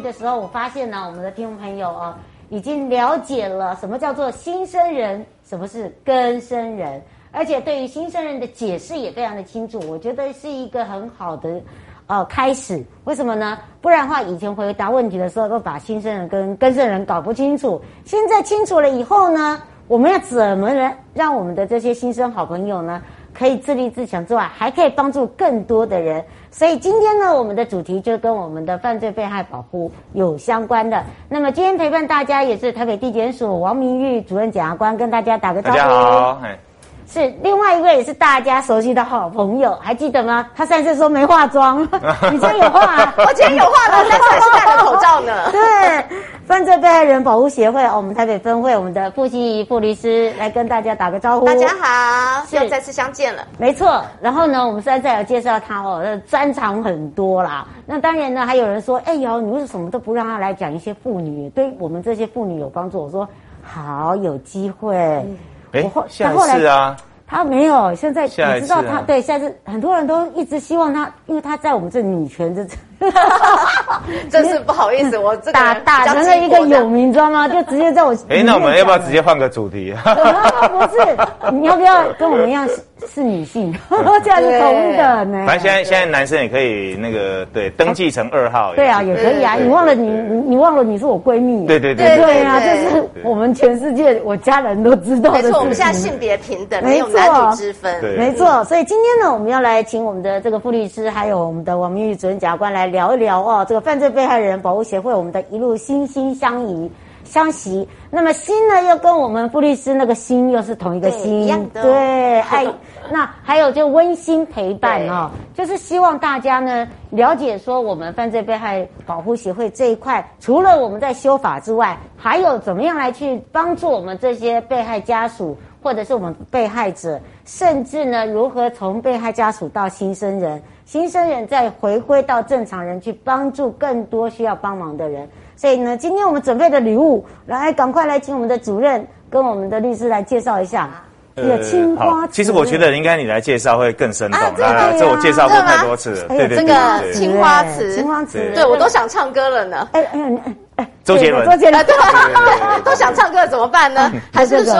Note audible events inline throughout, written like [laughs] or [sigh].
的时候，我发现呢，我们的听众朋友啊，已经了解了什么叫做新生人，什么是根生人，而且对于新生人的解释也非常的清楚。我觉得是一个很好的呃开始。为什么呢？不然的话，以前回答问题的时候都把新生人跟根生人搞不清楚。现在清楚了以后呢，我们要怎么能让我们的这些新生好朋友呢，可以自立自强之外，还可以帮助更多的人。所以今天呢，我们的主题就跟我们的犯罪被害保护有相关的。那么今天陪伴大家也是台北地检署王明玉主任检察官，跟大家打个招呼。大家好，是另外一位也是大家熟悉的好朋友，还记得吗？他上次说没化妆，[laughs] 你今天有化啊？[laughs] 我今天有化的，[laughs] 但是还是戴了口罩呢。对，犯罪被害人保护协会，我们台北分会，我们的傅馨仪傅律师来跟大家打个招呼。大家好，又再次相见了。没错，然后呢，我们现在要介绍他哦，专长很多啦。那当然呢，还有人说，哎呦，你为什么都不让他来讲一些妇女，对我们这些妇女有帮助？我说好，有机会。嗯哎，下次啊，他没有。现在你知道他对，下次很多人都一直希望他，因为他在我们这女权这。[laughs] 真是不好意思，我这个打打成了一个有名，知道吗？就直接在我哎，那我们要不要直接换个主题？[laughs] 不是，你要不要跟我们一样是是女性？[laughs] 这样是同等呢。反正现在现在男生也可以那个对登记成二号。对啊，也可以啊。你忘了你你你忘了你是我闺蜜？对对对对啊，这是我们全世界我家人都知道的。没错，我们现在性别平等，没有男女之分。没错，所以今天呢，我们要来请我们的这个傅律师，还有我们的王明玉主任检察官来聊一聊哦。这个犯罪被害人保护协会，我们的一路心心相依相惜。那么心呢，又跟我们傅律师那个心又是同一个心，一样的。对，爱 [laughs] 那还有就温馨陪伴哦，就是希望大家呢了解说，我们犯罪被害保护协会这一块，除了我们在修法之外，还有怎么样来去帮助我们这些被害家属，或者是我们被害者，甚至呢，如何从被害家属到新生人。新生人再回归到正常人，去帮助更多需要帮忙的人。所以呢，今天我们准备的礼物，来赶快来请我们的主任跟我们的律师来介绍一下。这个青花瓷。其实我觉得应该你来介绍会更生动。啊，这我介绍过太多次了。对对对。这个青花瓷，青花瓷，对我都想唱歌了呢。哎哎哎哎，[laughs] 周杰伦，周杰伦，对，都想唱歌怎么办呢？[laughs] 还是说？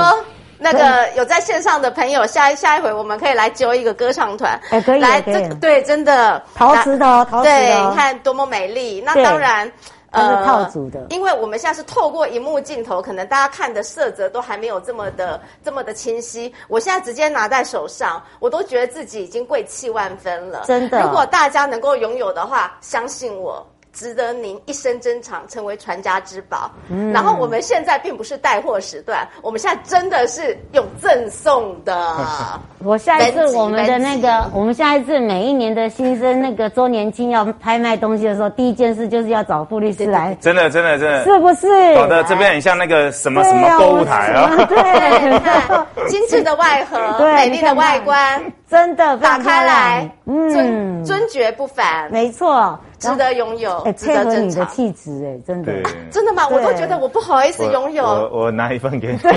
那个有在线上的朋友，下一下一回我们可以来揪一个歌唱团，哎，可以，来这对，真的陶瓷的，陶瓷的，对，你看多么美丽。那当然，呃，套组的，因为我们现在是透过荧幕镜头，可能大家看的色泽都还没有这么的这么的清晰。我现在直接拿在手上，我都觉得自己已经贵气万分了。真的，如果大家能够拥有的话，相信我。值得您一生珍藏，成为传家之宝。嗯，然后我们现在并不是带货时段，我们现在真的是有赠送的。[laughs] 我下一次我们的那个，我们下一次每一年的新生那个周年庆要拍卖东西的时候，第一件事就是要找傅律师来。真的，真的，真的，是不是？搞得这边很像那个什么什么购物台啊。对，[laughs] 精致的外盒，[laughs] 美丽的外观，真的打开来，嗯，尊爵不凡，没错。值得拥有，哎，配合你的气质，哎，真的，[laughs] 真的吗？我都觉得我不好意思拥有。我我拿一份给你。[laughs]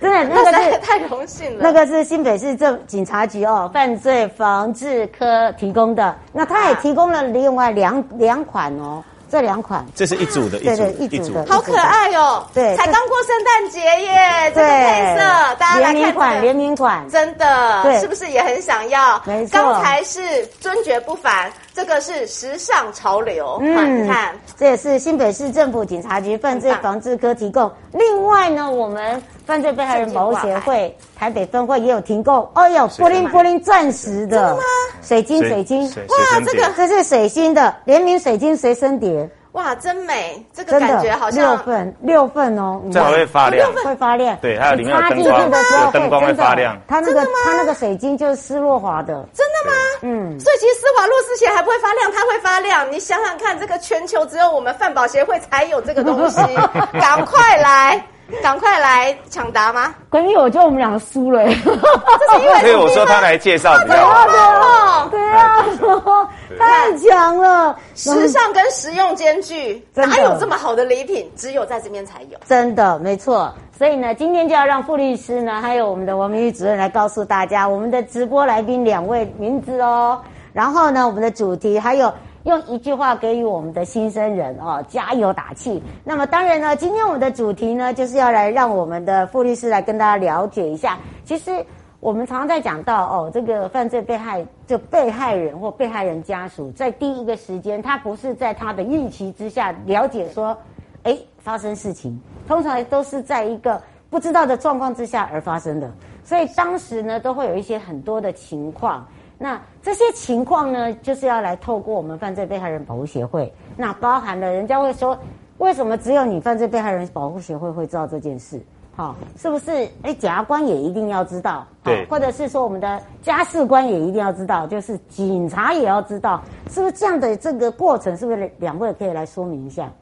真的，那个是太荣幸了。那个是新北市政警察局哦，犯罪防治科提供的。那他也提供了另外两两款哦。这两款，这是一组的，对对，一组的，好可爱哦！对，才刚过圣诞节耶，这个配色，大家来看联名款，联名款，真的，对，是不是也很想要？没错，刚才是尊爵不凡，这个是时尚潮流。嗯，你看，这也是新北市政府警察局犯罪防治科提供。另外呢，我们。犯罪被害人保护协会台北分会也有提供，哦哟，布林布灵钻石的，水晶水晶，哇，这个这是水晶的联名水晶随身碟，哇，真美！这个感觉好像六份六份哦，这还会发亮，会发亮。对，还有里面的灯光，灯光会发亮。它那个它那个水晶就是施洛华的，真的吗？嗯，所以其实施华洛世奇还不会发亮，它会发亮。你想想看，这个全球只有我们饭宝协会才有这个东西，[laughs] 赶快来！[laughs] 赶快来抢答吗？关于我觉得我们两个输了，这是因为所以我说他来介绍比较好。对啊，太强了，时尚跟实用兼具，哪有这么好的礼品？只有在这边才有。真的，没错。所以呢，今天就要让傅律师呢，还有我们的王明玉主任来告诉大家我们的直播来宾两位名字哦。然后呢，我们的主题还有。用一句话给予我们的新生人哦，加油打气。那么当然呢，今天我们的主题呢，就是要来让我们的傅律师来跟大家了解一下。其实我们常常在讲到哦，这个犯罪被害就被害人或被害人家属，在第一个时间，他不是在他的预期之下了解说，哎，发生事情，通常都是在一个不知道的状况之下而发生的。所以当时呢，都会有一些很多的情况。那这些情况呢，就是要来透过我们犯罪被害人保护协会。那包含了人家会说，为什么只有你犯罪被害人保护协会会知道这件事？好，是不是？哎，检察官也一定要知道？对，或者是说我们的家事官也一定要知道？就是警察也要知道？是不是这样的这个过程？是不是两位可以来说明一下？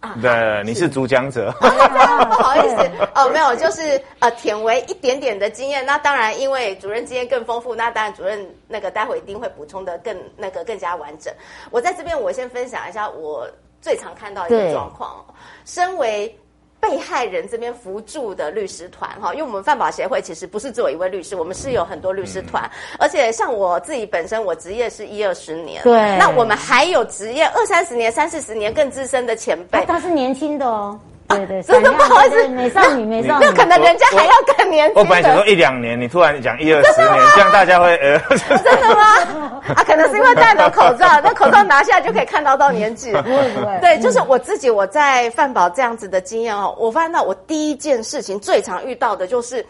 啊，对，你是主讲者，不 [laughs] 好意思哦，没有，就是呃，舔为一点点的经验。那当然，因为主任经验更丰富，那当然主任那个待会一定会补充的更那个更加完整。我在这边，我先分享一下我最常看到一个状况，身为。被害人这边扶助的律师团哈，因为我们范保协会其实不是只有一位律师，我们是有很多律师团，而且像我自己本身，我职业是一二十年，对，那我们还有职业二三十年、三四十年更资深的前辈，他是年轻的哦。对对，[laughs] 真的不好意思，美少女，美少女，那可能人家还要更年轻。我本来想说一两年，你突然讲一二十年，这样大家会呃，[laughs] 真的吗？啊，可能是因为戴着口罩，[laughs] 那口罩拿下来就可以看到到年纪。不会不会，对，就是我自己我在饭宝这样子的经验哦，我发现到我第一件事情最常遇到的就是。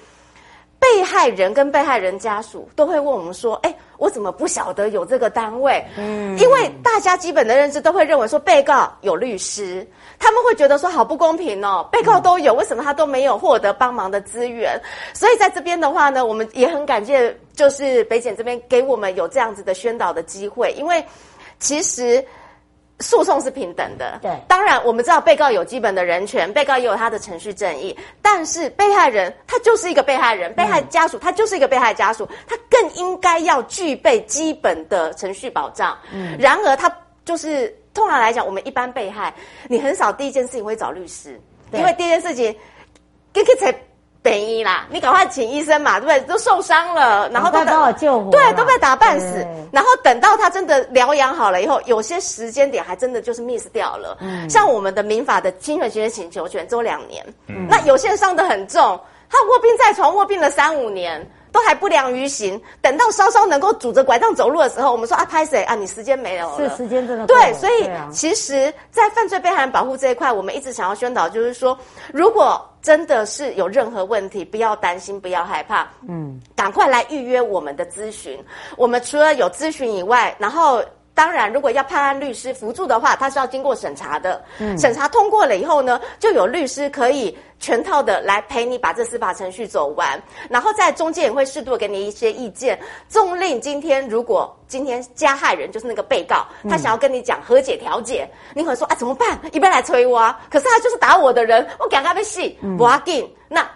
被害人跟被害人家属都会问我们说：“哎，我怎么不晓得有这个单位？”嗯，因为大家基本的认知都会认为说，被告有律师，他们会觉得说好不公平哦，被告都有，为什么他都没有获得帮忙的资源？所以在这边的话呢，我们也很感谢，就是北检这边给我们有这样子的宣导的机会，因为其实。诉讼是平等的，对，当然我们知道被告有基本的人权，被告也有他的程序正义，但是被害人他就是一个被害人，被害家属他就是一个被害家属，他更应该要具备基本的程序保障。嗯，然而他就是通常来讲，我们一般被害，你很少第一件事情会找律师，因为第一件事情，给给才。便宜啦，你赶快请医生嘛，对不对？都受伤了，然后都帮我救活，对，都被打半死。然后等到他真的疗养好了以后，有些时间点还真的就是 miss 掉了。嗯，像我们的民法的侵权行为请求权只有两年，嗯，那有些人伤得很重，他卧病在床，卧病了三五年。都还不良于行，等到稍稍能够拄着拐杖走路的时候，我们说啊，拍谁啊？你时间没有了，是时间真的对，所以其实，在犯罪被害人保护这一块，我们一直想要宣导，就是说，如果真的是有任何问题，不要担心，不要害怕，嗯，赶快来预约我们的咨询。我们除了有咨询以外，然后。当然，如果要判案律师辅助的话，他是要经过审查的。嗯，审查通过了以后呢，就有律师可以全套的来陪你把这司法程序走完，然后在中间也会适度的给你一些意见。纵令今天如果今天加害人就是那个被告，他想要跟你讲和解调解，嗯、你可能说啊怎么办？一边来催我啊，可是他就是打我的人，我赶快被戏，不要进那。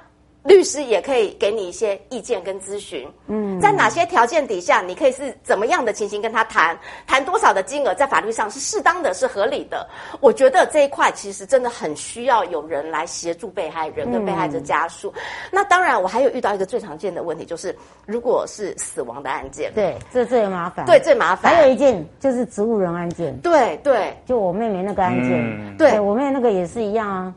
律师也可以给你一些意见跟咨询，嗯，在哪些条件底下，你可以是怎么样的情形跟他谈，谈多少的金额，在法律上是适当的，是合理的。我觉得这一块其实真的很需要有人来协助被害人跟被害者家属。嗯、那当然，我还有遇到一个最常见的问题，就是如果是死亡的案件，对，这最麻烦，对，最麻烦。还有一件就是植物人案件，对对，就我妹妹那个案件，嗯、对，对我妹妹那个也是一样啊。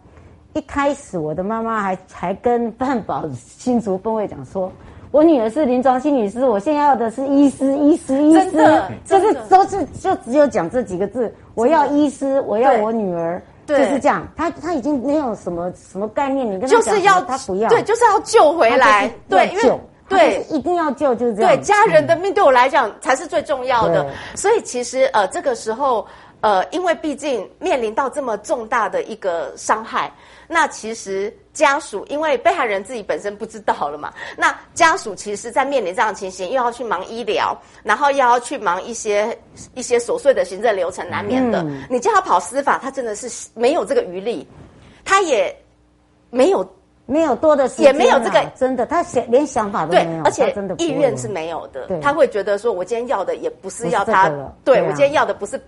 一开始，我的妈妈还还跟犯保新竹分会讲说，我女儿是临床心理师，我现在要的是医师，医师，医师，就是都是就只有讲这几个字，我要医师，我要我女儿，就是这样。他他已经没有什么什么概念，你跟他就是要他不要，对，就是要救回来，对，因为对，一定要救，就是这样。对，家人的命对我来讲才是最重要的，所以其实呃，这个时候。呃，因为毕竟面临到这么重大的一个伤害，那其实家属因为被害人自己本身不知道了嘛，[laughs] 那家属其实，在面临这样的情形，又要去忙医疗，然后又要去忙一些一些琐碎的行政流程，难免的。嗯、你叫他跑司法，他真的是没有这个余力，他也没有。没有多的时间，也没有这个真的，他想连想法都没有，而且真的意愿是没有的。他会觉得说，我今天要的也不是要他，对我今天要的不是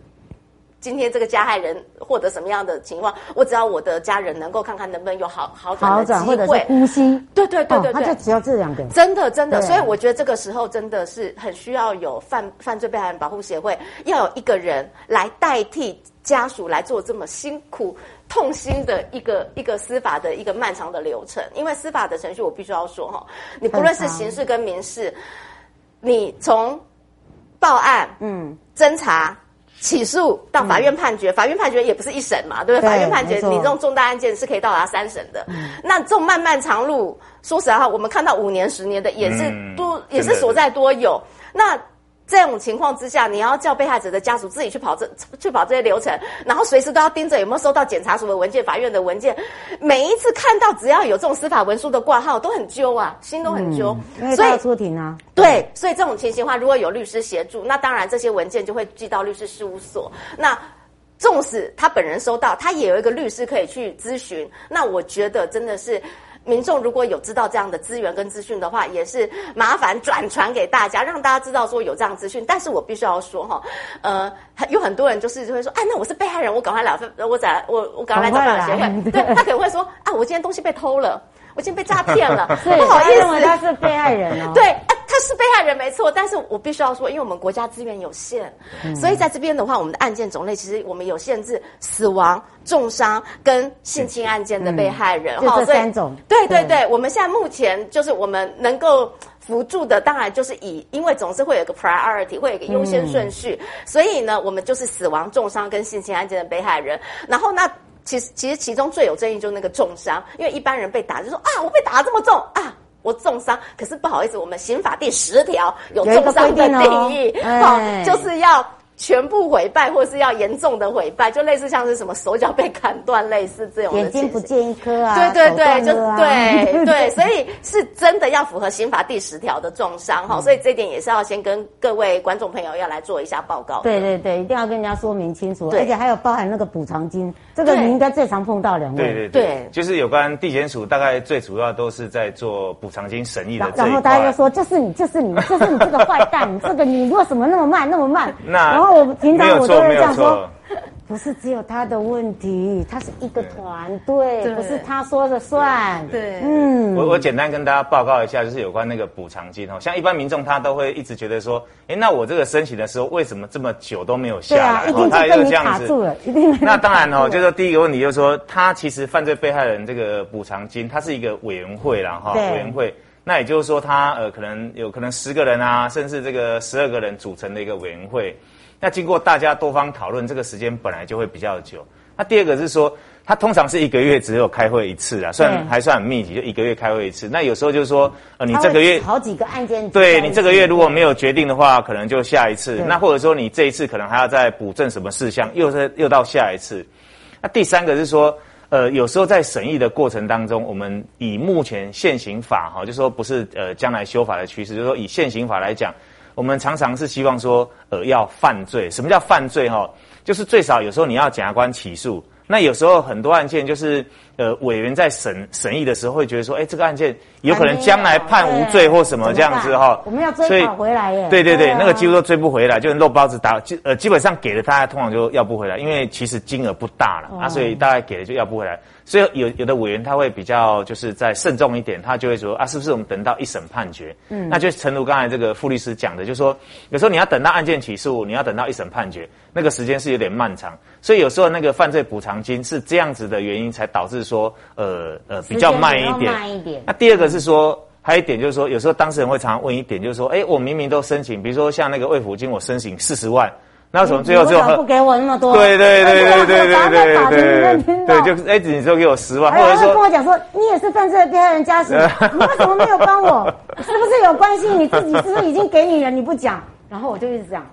今天这个加害人获得什么样的情况，我只要我的家人能够看看能不能有好好转的机会，或者是呼吸。对对对对对，他就只要这两个，真的真的。所以我觉得这个时候真的是很需要有犯犯罪被害人保护协会，要有一个人来代替家属来做这么辛苦。痛心的一个一个司法的一个漫长的流程，因为司法的程序，我必须要说哈，你不论是刑事跟民事，你从报案、嗯，侦查、起诉到法院判决，法院判决也不是一审嘛，对不对？法院判决，你这种重大案件是可以到达三审的。那这种漫漫长路，说实在话，我们看到五年、十年的也是多，也是所在多有。那这种情况之下，你要叫被害者的家属自己去跑这 [laughs] 去跑这些流程，然后随时都要盯着有没有收到检察署的文件、法院的文件。每一次看到只要有这种司法文书的挂号，都很揪啊，心都很揪。嗯、所以要出庭啊。对，所以这种情形的话，如果有律师协助，那当然这些文件就会寄到律师事务所。那纵使他本人收到，他也有一个律师可以去咨询。那我觉得真的是。民众如果有知道这样的资源跟资讯的话，也是麻烦转传给大家，让大家知道说有这样资讯。但是我必须要说哈，呃，有很多人就是就会说，哎，那我是被害人，我赶快来，我找我我赶快来找法律协会。对，他可能会说，啊，我今天东西被偷了，我已经被诈骗了，[laughs] 不好意思，他是被害人哦。[laughs] 对。是被害人没错，但是我必须要说，因为我们国家资源有限，嗯、所以在这边的话，我们的案件种类其实我们有限制，死亡、重伤跟性侵案件的被害人，哈、嗯，这三种。对对对，对我们现在目前就是我们能够辅助的，当然就是以，因为总是会有一个 priority，会有一个优先顺序，嗯、所以呢，我们就是死亡、重伤跟性侵案件的被害人。然后那其实其实其中最有争议就是那个重伤，因为一般人被打就说啊，我被打得这么重啊。我重伤，可是不好意思，我们刑法第十条有重伤的定义，好、哦，就是要。全部毁败，或是要严重的毁败，就类似像是什么手脚被砍断，类似这种的。眼睛不见一颗啊！对对对，啊、就对对，[laughs] 所以是真的要符合刑法第十条的重伤哈，嗯、所以这点也是要先跟各位观众朋友要来做一下报告。对对对，一定要跟人家说明清楚，对而且还有包含那个补偿金，这个你应该最常碰到两位。对对对，对就是有关地检署，大概最主要都是在做补偿金审议的这一块。然后大家就说：“就是你，就是你，就是你这个坏蛋，你 [laughs] 这个你为什么那么慢，那么慢？”那然后。我平常我都会这样说，不是只有他的问题，他是一个团队，对不是他说了算。对，嗯，我我简单跟大家报告一下，就是有关那个补偿金哦，像一般民众他都会一直觉得说，哎，那我这个申请的时候为什么这么久都没有下来？对啊，一定是被你卡住了，一定。那当然哦，就是说第一个问题就是说，他其实犯罪被害人这个补偿金，它是一个委员会啦哈，委员会。那也就是说，他呃可能有可能十个人啊，甚至这个十二个人组成的一个委员会。那经过大家多方讨论，这个时间本来就会比较久。那第二个是说，它通常是一个月只有开会一次啊，算还算很密集，就一个月开会一次。那有时候就是说，呃，你这个月好几个案件，对你这个月如果没有决定的话，可能就下一次。那或者说你这一次可能还要再补正什么事项，又是又到下一次。那第三个是说，呃，有时候在审议的过程当中，我们以目前现行法哈，就是说不是呃将来修法的趋势，就是说以现行法来讲。我们常常是希望说，呃，要犯罪。什么叫犯罪？哈，就是最少有时候你要检察官起诉。那有时候很多案件就是，呃，委员在审审议的时候会觉得说，哎，这个案件有可能将来判无罪或什么这样子哈。我们要追讨回来耶。对对对，那个几乎都追不回来，就是肉包子打，呃，基本上给了大家通常就要不回来，因为其实金额不大了啊，所以大概给了就要不回来。所以有有的委员他会比较就是再慎重一点，他就会说啊，是不是我们等到一审判决？嗯，那就诚如刚才这个傅律师讲的，就是说有时候你要等到案件起诉，你要等到一审判决，那个时间是有点漫长。所以有时候那个犯罪补偿金是这样子的原因，才导致说呃呃比较慢一点。慢一点。那第二个是说，还有一点就是说，有时候当事人会常常问一点，就是说，哎，我明明都申请，比如说像那个魏福金，我申请四十万。那为什么最后最后不给我那么多？对对对对对对对对对，就是哎，你说给我十万，或者说跟我讲说，你也是犯罪被害人家属，你为什么没有帮我？是不是有关系？你自己是不是已经给你了？你不讲，然后我就一直讲，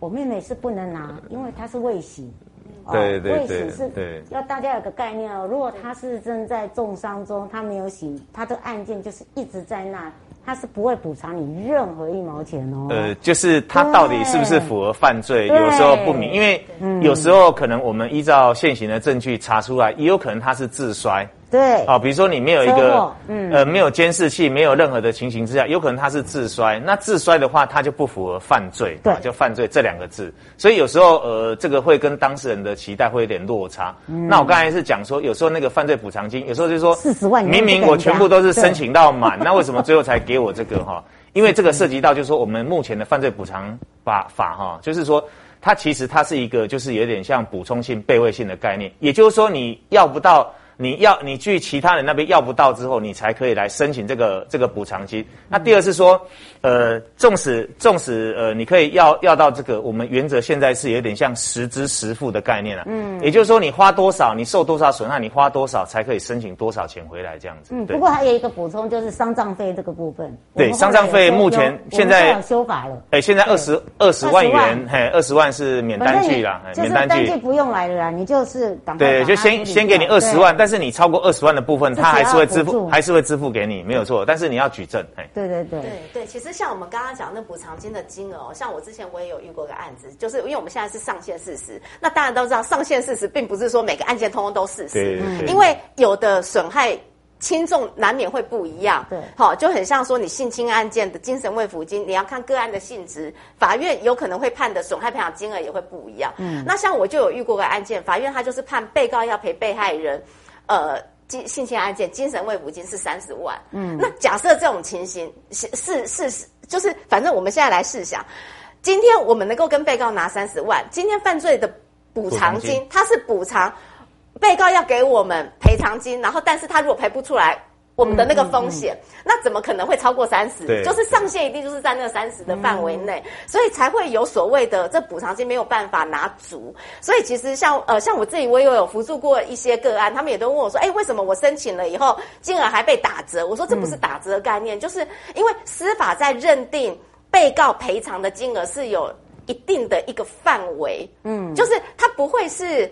我妹妹是不能拿，因为她是未洗。对对对，未洗是要大家有个概念哦。如果他是正在重伤中，他没有醒，他的案件就是一直在那。他是不会补偿你任何一毛钱哦。呃，就是他到底是不是符合犯罪，有时候不明，因为有时候可能我们依照现行的证据查出来，也有可能他是自摔。对，啊，比如说你没有一个，嗯，呃，没有监视器，没有任何的情形之下，有可能他是自摔。那自摔的话，他就不符合犯罪，对，就犯罪这两个字。所以有时候，呃，这个会跟当事人的期待会有点落差。嗯，那我刚才是讲说，有时候那个犯罪补偿金，有时候就是说四十万，明明我全部都是申请到满，那为什么最后才给我这个哈？[laughs] 因为这个涉及到就是说我们目前的犯罪补偿法法哈，就是说它其实它是一个就是有点像补充性、备位性的概念，也就是说你要不到。你要你去其他人那边要不到之后，你才可以来申请这个这个补偿金。那第二是说，呃，纵使纵使呃，你可以要要到这个，我们原则现在是有点像实支实付的概念了。嗯，也就是说你花多少，你受多少损害，你花多少才可以申请多少钱回来这样子。嗯，不过还有一个补充就是丧葬费这个部分。对，丧葬费目前现在修法了。哎，现在二十二十万元，嘿，二十万是免单据啦，免单据不用来了啦，你就是对，就先先给你二十万，但是你超过二十万的部分，他还是会支付，还是会支付给你，没有错。但是你要举证，哎，对对对对对。其实像我们刚刚讲那补偿金的金额，像我之前我也有遇过个案子，就是因为我们现在是上限四十，那大家都知道上限四十，并不是说每个案件通通都四十，因为有的损害轻重难免会不一样。对，好，就很像说你性侵案件的精神慰抚金，你要看个案的性质，法院有可能会判的损害赔偿金额也会不一样。嗯，那像我就有遇过个案件，法院他就是判被告要赔被害人，呃。性侵案件精神慰抚金是三十万，嗯，那假设这种情形是是是，就是反正我们现在来试想，今天我们能够跟被告拿三十万，今天犯罪的补偿金，它是补偿被告要给我们赔偿金，然后但是他如果赔不出来。我们的那个风险，嗯嗯嗯、那怎么可能会超过三十？对，就是上限一定就是在那个三十的范围内，嗯、所以才会有所谓的这补偿金没有办法拿足。所以其实像呃像我自己，我也有辅助过一些个案，他们也都问我说：“哎，为什么我申请了以后金额还被打折？”我说：“这不是打折概念，嗯、就是因为司法在认定被告赔偿的金额是有一定的一个范围，嗯，就是它不会是。”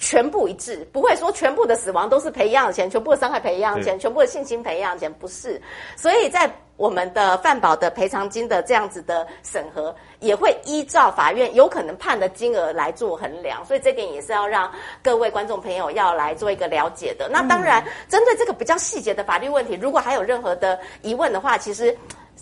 全部一致，不会说全部的死亡都是赔一样的钱，全部的伤害赔一样的钱，全部的性侵赔一样的钱，不是。所以在我们的犯保的赔偿金的这样子的审核，也会依照法院有可能判的金额来做衡量。所以这点也是要让各位观众朋友要来做一个了解的。那当然，针对这个比较细节的法律问题，如果还有任何的疑问的话，其实。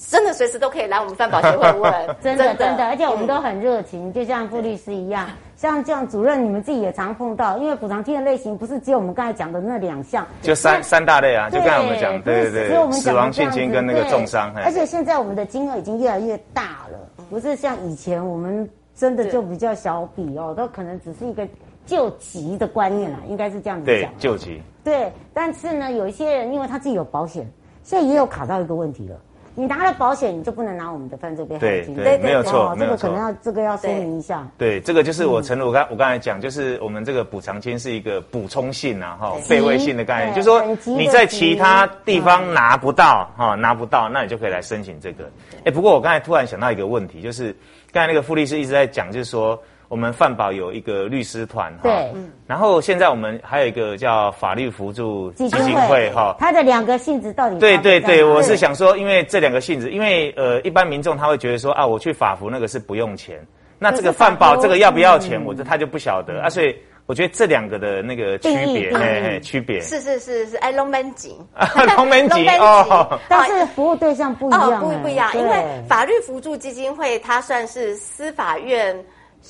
真的随时都可以来我们饭保协会问，[laughs] 真的真的，而且我们都很热情，就像傅律师一样，像这样主任你们自己也常碰到，因为补偿金的类型不是只有我们刚才讲的那两项，就三三大类啊，就刚才我们讲，对对对，只有我们死亡、现金跟那个重伤，而且现在我们的金额已经越来越大了，不是像以前我们真的就比较小笔哦，都可能只是一个救急的观念啦，应该是这样子讲，对救急，对，但是呢，有一些人因为他自己有保险，现在也有卡到一个问题了。你拿了保险，你就不能拿我们的犯罪被害金。对对，没有错，这个可能要这个要说明一下。对，这个就是我承认，我刚我刚才讲，就是我们这个补偿金是一个补充性啊，哈，备位性的概念，就是说你在其他地方拿不到哈，拿不到，那你就可以来申请这个。哎，不过我刚才突然想到一个问题，就是刚才那个傅律师一直在讲，就是说。我们犯保有一个律师团，哈，对，然后现在我们还有一个叫法律辅助基金会，哈，它的两个性质到底？对对对，我是想说，因为这两个性质，因为呃，一般民众他会觉得说啊，我去法服那个是不用钱，那这个犯保这个要不要钱，我这他就不晓得。啊，所以我觉得这两个的那个区别，区别。是是是是，哎，龙门井，[laughs] 龙门井哦，但是服务对象不一样，不不一样，因为法律辅助基金会它算是司法院。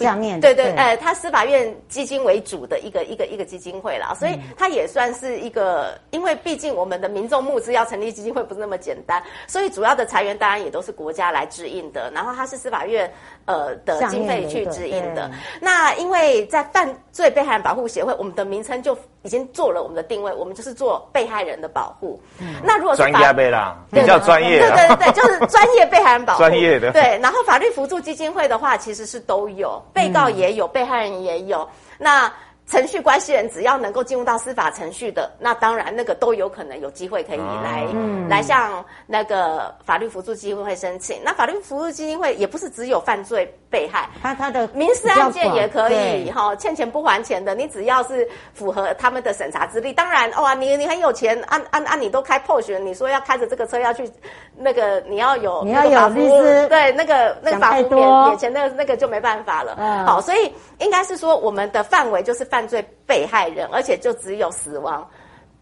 下面对对，对呃，它司法院基金为主的一个一个一个基金会啦，所以它也算是一个，因为毕竟我们的民众募资要成立基金会不是那么简单，所以主要的裁员当然也都是国家来指引的，然后它是司法院呃的经费去指引的。那因为在犯罪被害人保护协会，我们的名称就已经做了我们的定位，我们就是做被害人的保护。嗯、那如果是专业被啦，比较专业，对对对，就是 [laughs] 专业被害人保护，专业的。对，然后法律扶助基金会的话，其实是都有。被告也有，嗯、被害人也有。那程序关系人只要能够进入到司法程序的，那当然那个都有可能有机会可以来、嗯、来向那个法律辅助基金会申请。那法律辅助基金会也不是只有犯罪被害，他他的民事案件也可以哈，欠钱不还钱的，你只要是符合他们的审查资历，当然哇，你你很有钱，按按按你都开 Porsche，你说要开着这个车要去那个你要有你要有律师对那个那个法服免免钱那个那个就没办法了。嗯，好，所以应该是说我们的范围就是犯。犯罪被害人，而且就只有死亡、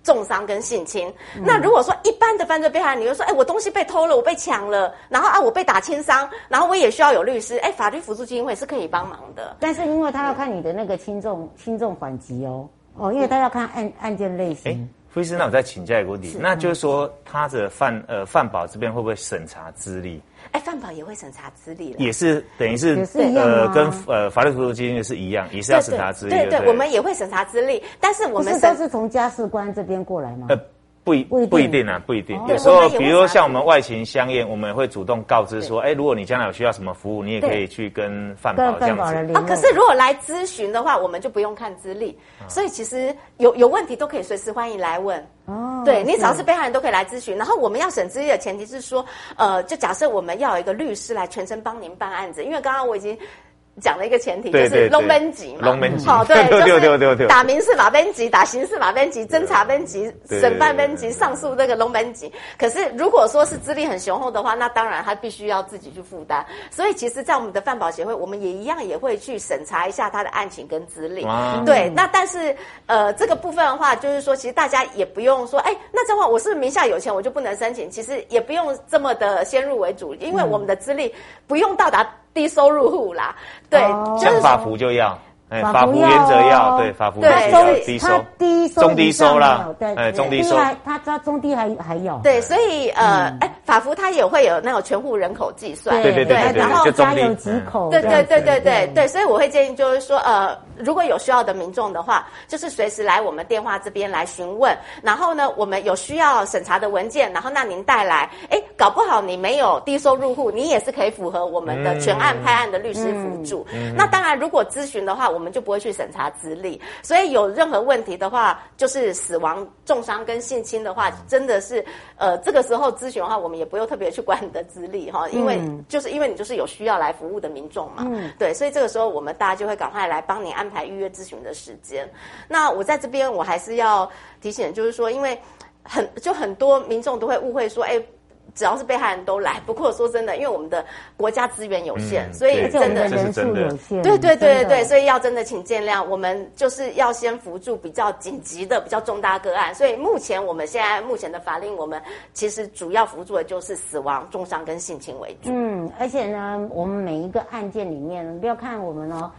重伤跟性侵。嗯、那如果说一般的犯罪被害人，你就说，哎，我东西被偷了，我被抢了，然后啊，我被打轻伤，然后我也需要有律师，哎，法律辅助基金会是可以帮忙的。但是因为他要看你的那个轻重轻重缓急哦，哦，因为他要看案案件类型。傅医师，那我再请教一个问题，那就是说他的犯呃犯保这边会不会审查资历？哎，饭保也会审查资历了，也是等于是，是呃，跟呃法律扶助基金会是一样，也是要审查资历。对对，对，我们也会审查资历，但是我们是都是从家事官这边过来吗？呃不一不一定啊，不一定。有时候，比如说像我们外勤相验，我们会主动告知说，哎，如果你将来有需要什么服务，你也可以去跟犯保这样子。啊，可是如果来咨询的话，我们就不用看资历，所以其实有有问题都可以随时欢迎来问。哦，对，你只要是被害人都可以来咨询。然后我们要审资历的前提是说，呃，就假设我们要有一个律师来全程帮您办案子，因为刚刚我已经。讲的一个前提，就是龙门级嘛，龙门级，好，对，[laughs] 就是打民事法分级，打刑事法分级，侦查分级，审判分级，上诉这个龙门级。可是如果说是资历很雄厚的话，那当然他必须要自己去负担。所以其实，在我们的饭保协会，我们也一样也会去审查一下他的案情跟资历。对，那但是呃，这个部分的话，就是说，其实大家也不用说，哎，那这话我是名下有钱，我就不能申请？其实也不用这么的先入为主，因为我们的资历不用到达。低收入户啦，对，就是法服就要，哎，法服原则要，对，法服要低收，低收，中低收啦，哎，中低收，他他中低还还有，对，所以呃，哎，法服他也会有那种全户人口计算，对对对，然后家有几口，对对对对对对，所以我会建议就是说，呃。如果有需要的民众的话，就是随时来我们电话这边来询问。然后呢，我们有需要审查的文件，然后那您带来。哎，搞不好你没有低收入户，你也是可以符合我们的全案拍案的律师辅助。嗯嗯、那当然，如果咨询的话，我们就不会去审查资历。所以有任何问题的话，就是死亡、重伤跟性侵的话，真的是呃，这个时候咨询的话，我们也不用特别去管你的资历哈，因为就是因为你就是有需要来服务的民众嘛。嗯，对，所以这个时候我们大家就会赶快来帮你安。安排预约咨询的时间。那我在这边，我还是要提醒，就是说，因为很就很多民众都会误会说，哎，只要是被害人都来。不过说真的，因为我们的国家资源有限，嗯、所以真的人数有限。对对对对对，所以要真的请见谅，我们就是要先扶助比较紧急的、比较重大个案。所以目前我们现在目前的法令，我们其实主要扶助的就是死亡、重伤跟性侵为主。嗯，而且呢，我们每一个案件里面，不要看我们哦。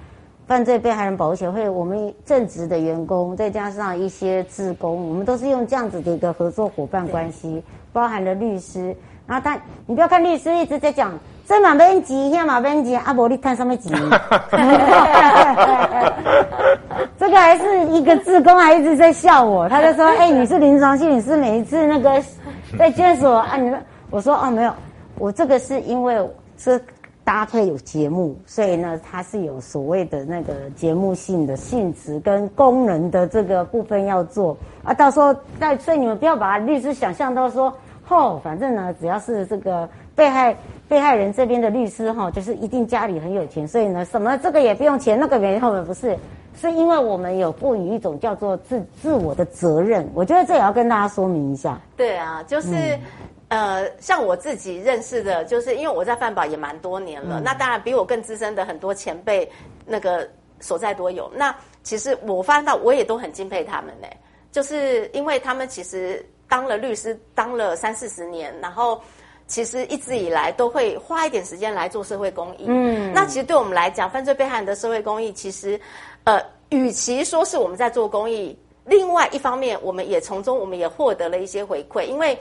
犯罪被害人保护协会，我们正职的员工，再加上一些志工，我们都是用这样子的一个合作伙伴关系，包含了律师。然后他，你不要看律师一直在讲，这马边急，那马边急，阿伯你看上面急。[laughs] 这个还是一个志工还一直在笑我，他就说：“哎、欸，你是临床心理师，每一次那个在监所啊，你说，我说哦没有，我这个是因为是。”搭配有节目，所以呢，它是有所谓的那个节目性的性质跟功能的这个部分要做啊。到时候，那所以你们不要把律师想象到说，哦，反正呢，只要是这个被害被害人这边的律师哈，就是一定家里很有钱，所以呢，什么这个也不用钱，那个也后面不是，是因为我们有赋予一种叫做自自我的责任。我觉得这也要跟大家说明一下。对啊，就是。嗯呃，像我自己认识的，就是因为我在饭宝也蛮多年了，嗯、那当然比我更资深的很多前辈，那个所在多有。那其实我发现到，我也都很敬佩他们呢，就是因为他们其实当了律师，当了三四十年，然后其实一直以来都会花一点时间来做社会公益。嗯，那其实对我们来讲，犯罪被害人的社会公益，其实呃，与其说是我们在做公益，另外一方面，我们也从中我们也获得了一些回馈，因为。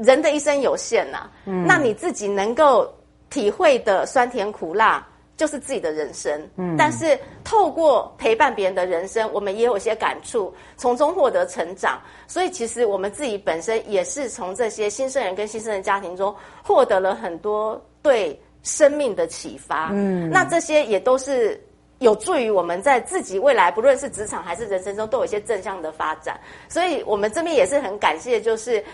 人的一生有限呐、啊，嗯、那你自己能够体会的酸甜苦辣，就是自己的人生。嗯，但是透过陪伴别人的人生，我们也有一些感触，从中获得成长。所以其实我们自己本身也是从这些新生人跟新生人家庭中获得了很多对生命的启发。嗯，那这些也都是。有助于我们在自己未来，不论是职场还是人生中，都有一些正向的发展。所以我们这边也是很感谢，就是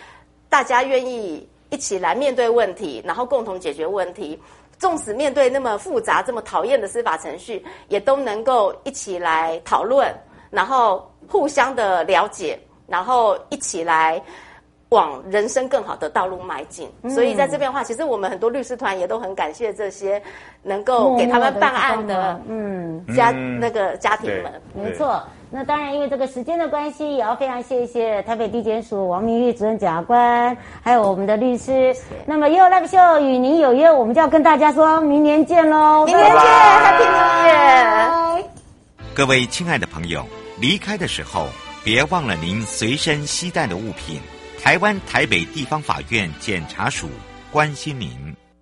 大家愿意一起来面对问题，然后共同解决问题。纵使面对那么复杂、这么讨厌的司法程序，也都能够一起来讨论，然后互相的了解，然后一起来往人生更好的道路迈进。嗯、所以在这边的话，其实我们很多律师团也都很感谢这些能够给他们办案的嗯家那个家庭们。没错。那当然，因为这个时间的关系，也要非常谢谢台北地检署王明玉主任检察官，还有我们的律师。那么，YOYO Live Show 与您有约，我们就要跟大家说明年见喽！明年见，Happy New Year！各位亲爱的朋友，离开的时候别忘了您随身携带的物品。台湾台北地方法院检察署关心民。